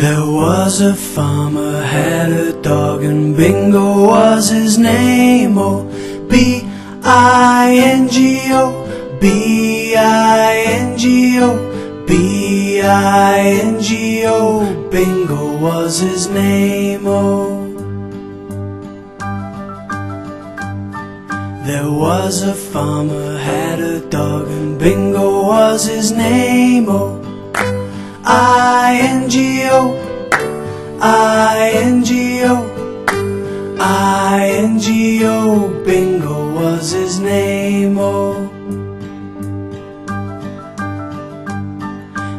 There was a farmer had a dog and Bingo was his name. Oh, B I N G O, B I N G O, B I N G O. Bingo was his name. Oh. There was a farmer had a dog and Bingo was his name. Oh. I-N-G-O, I-N-G-O, I-N-G-O, Bingo was his name, oh.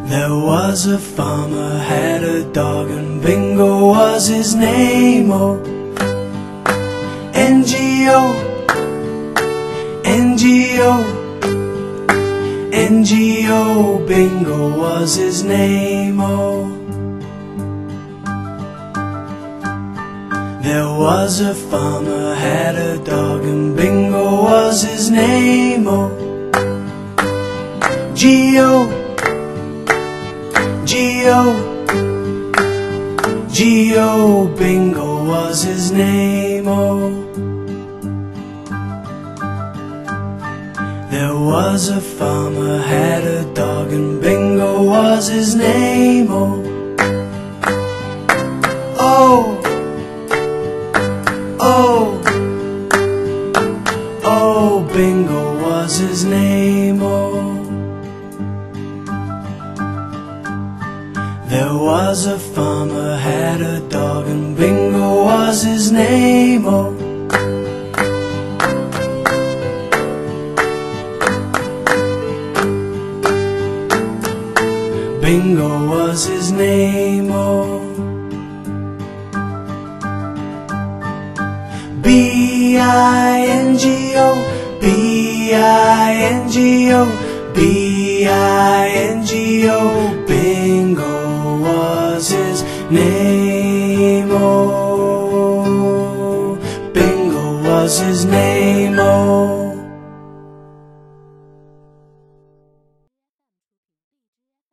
There was a farmer had a dog and Bingo was his name, oh. N-G-O, N-G-O, NGO Bingo was his name, oh. There was a farmer had a dog and Bingo was his name, oh. G-O, G-O, G-O Bingo was his name, oh. There was a farmer had a dog and Bingo was his name. Oh, oh, oh, oh, Bingo was his name. Oh, there was a farmer had a dog and Bingo was his name. Oh. Bingo was his name, oh. B-I-N-G-O, B-I-N-G-O, B-I-N-G-O, Bingo was his name, oh. Bingo was his name, oh.